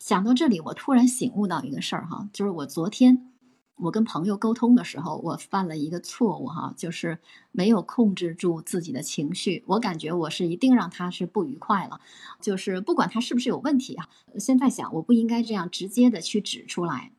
想到这里，我突然醒悟到一个事儿哈，就是我昨天我跟朋友沟通的时候，我犯了一个错误哈，就是没有控制住自己的情绪。我感觉我是一定让他是不愉快了，就是不管他是不是有问题啊，现在想我不应该这样直接的去指出来。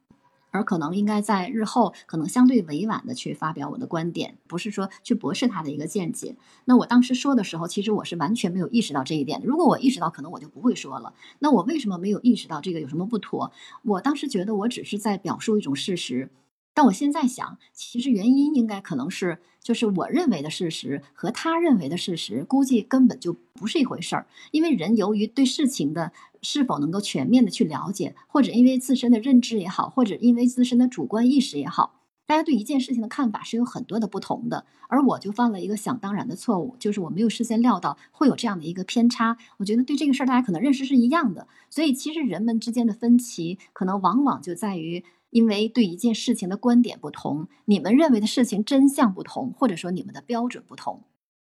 而可能应该在日后，可能相对委婉的去发表我的观点，不是说去驳斥他的一个见解。那我当时说的时候，其实我是完全没有意识到这一点。如果我意识到，可能我就不会说了。那我为什么没有意识到这个有什么不妥？我当时觉得我只是在表述一种事实。但我现在想，其实原因应该可能是，就是我认为的事实和他认为的事实，估计根本就不是一回事儿。因为人由于对事情的是否能够全面的去了解，或者因为自身的认知也好，或者因为自身的主观意识也好，大家对一件事情的看法是有很多的不同的。而我就犯了一个想当然的错误，就是我没有事先料到会有这样的一个偏差。我觉得对这个事儿，大家可能认识是一样的。所以其实人们之间的分歧，可能往往就在于。因为对一件事情的观点不同，你们认为的事情真相不同，或者说你们的标准不同。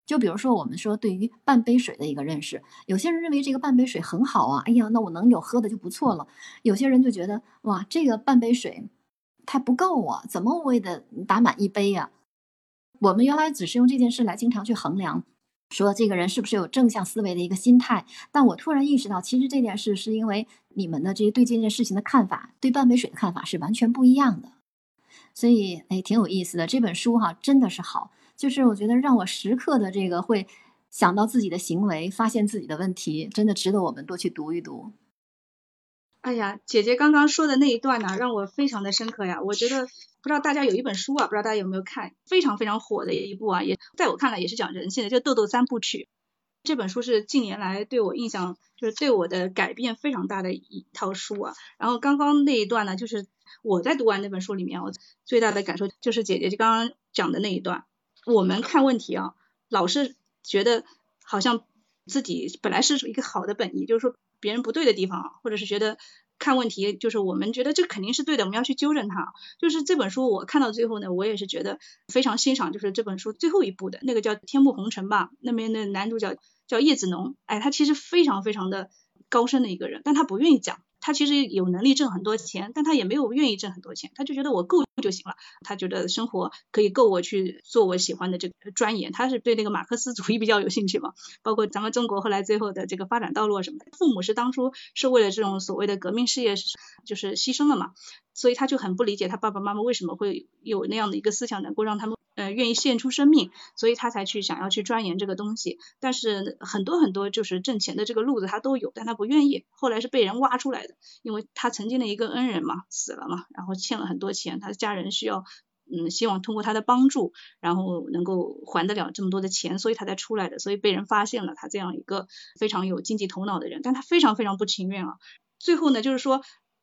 就比如说，我们说对于半杯水的一个认识，有些人认为这个半杯水很好啊，哎呀，那我能有喝的就不错了。有些人就觉得，哇，这个半杯水它不够啊，怎么我也得打满一杯呀？我们原来只是用这件事来经常去衡量。说这个人是不是有正向思维的一个心态？但我突然意识到，其实这件事是因为你们的这些对这件事情的看法，对半杯水的看法是完全不一样的。所以，哎，挺有意思的。这本书哈，真的是好，就是我觉得让我时刻的这个会想到自己的行为，发现自己的问题，真的值得我们多去读一读。哎呀，姐姐刚刚说的那一段呢，让我非常的深刻呀。我觉得不知道大家有一本书啊，不知道大家有没有看，非常非常火的一部啊，也在我看来也是讲人性的，就《豆豆三部曲》。这本书是近年来对我印象就是对我的改变非常大的一套书啊。然后刚刚那一段呢，就是我在读完那本书里面，我最大的感受就是姐姐就刚刚讲的那一段。我们看问题啊，老是觉得好像自己本来是一个好的本意，就是说。别人不对的地方，或者是觉得看问题，就是我们觉得这肯定是对的，我们要去纠正它。就是这本书我看到最后呢，我也是觉得非常欣赏，就是这本书最后一部的那个叫《天幕红尘》吧，那边的男主角叫叶子农，哎，他其实非常非常的高深的一个人，但他不愿意讲。他其实有能力挣很多钱，但他也没有愿意挣很多钱，他就觉得我够就行了。他觉得生活可以够我去做我喜欢的这个专研。他是对那个马克思主义比较有兴趣嘛，包括咱们中国后来最后的这个发展道路什么的。父母是当初是为了这种所谓的革命事业就是牺牲了嘛，所以他就很不理解他爸爸妈妈为什么会有那样的一个思想，能够让他们。呃，愿意献出生命，所以他才去想要去钻研这个东西。但是很多很多就是挣钱的这个路子他都有，但他不愿意。后来是被人挖出来的，因为他曾经的一个恩人嘛死了嘛，然后欠了很多钱，他的家人需要嗯希望通过他的帮助，然后能够还得了这么多的钱，所以他才出来的。所以被人发现了他这样一个非常有经济头脑的人，但他非常非常不情愿啊。最后呢，就是说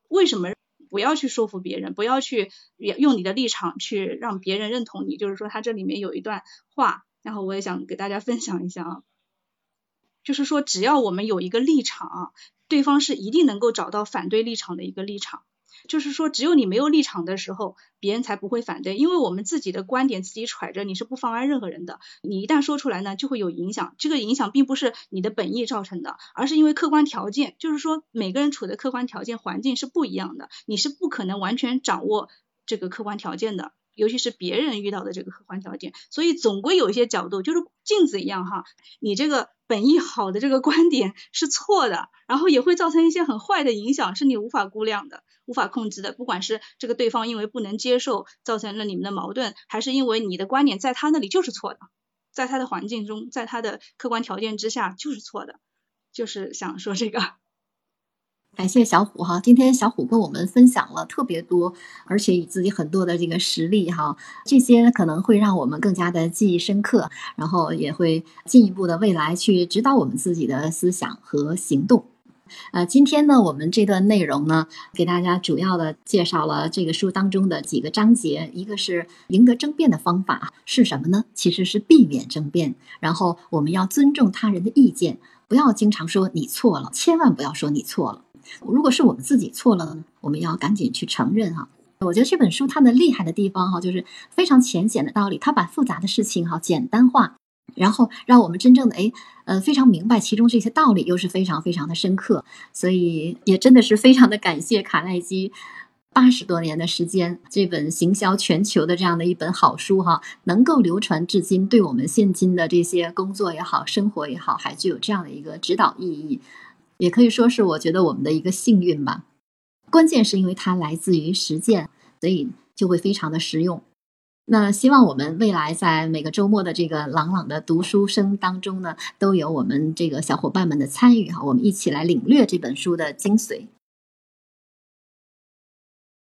为什么？不要去说服别人，不要去用你的立场去让别人认同你。就是说，他这里面有一段话，然后我也想给大家分享一下啊，就是说，只要我们有一个立场，对方是一定能够找到反对立场的一个立场。就是说，只有你没有立场的时候，别人才不会反对。因为我们自己的观点自己揣着，你是不妨碍任何人的。你一旦说出来呢，就会有影响。这个影响并不是你的本意造成的，而是因为客观条件。就是说，每个人处的客观条件环境是不一样的，你是不可能完全掌握这个客观条件的。尤其是别人遇到的这个客观条件，所以总归有一些角度，就是镜子一样哈。你这个本意好的这个观点是错的，然后也会造成一些很坏的影响，是你无法估量的、无法控制的。不管是这个对方因为不能接受造成了你们的矛盾，还是因为你的观点在他那里就是错的，在他的环境中，在他的客观条件之下就是错的，就是想说这个。感谢小虎哈，今天小虎跟我们分享了特别多，而且以自己很多的这个实例哈，这些可能会让我们更加的记忆深刻，然后也会进一步的未来去指导我们自己的思想和行动。呃，今天呢，我们这段内容呢，给大家主要的介绍了这个书当中的几个章节，一个是赢得争辩的方法是什么呢？其实是避免争辩，然后我们要尊重他人的意见，不要经常说你错了，千万不要说你错了。如果是我们自己错了呢，我们要赶紧去承认哈。我觉得这本书它的厉害的地方哈，就是非常浅显的道理，它把复杂的事情哈简单化，然后让我们真正的哎，呃，非常明白其中这些道理，又是非常非常的深刻，所以也真的是非常的感谢卡耐基八十多年的时间，这本行销全球的这样的一本好书哈，能够流传至今，对我们现今的这些工作也好，生活也好，还具有这样的一个指导意义，也可以说是我觉得我们的一个幸运吧。关键是因为它来自于实践，所以就会非常的实用。那希望我们未来在每个周末的这个朗朗的读书声当中呢，都有我们这个小伙伴们的参与哈，我们一起来领略这本书的精髓。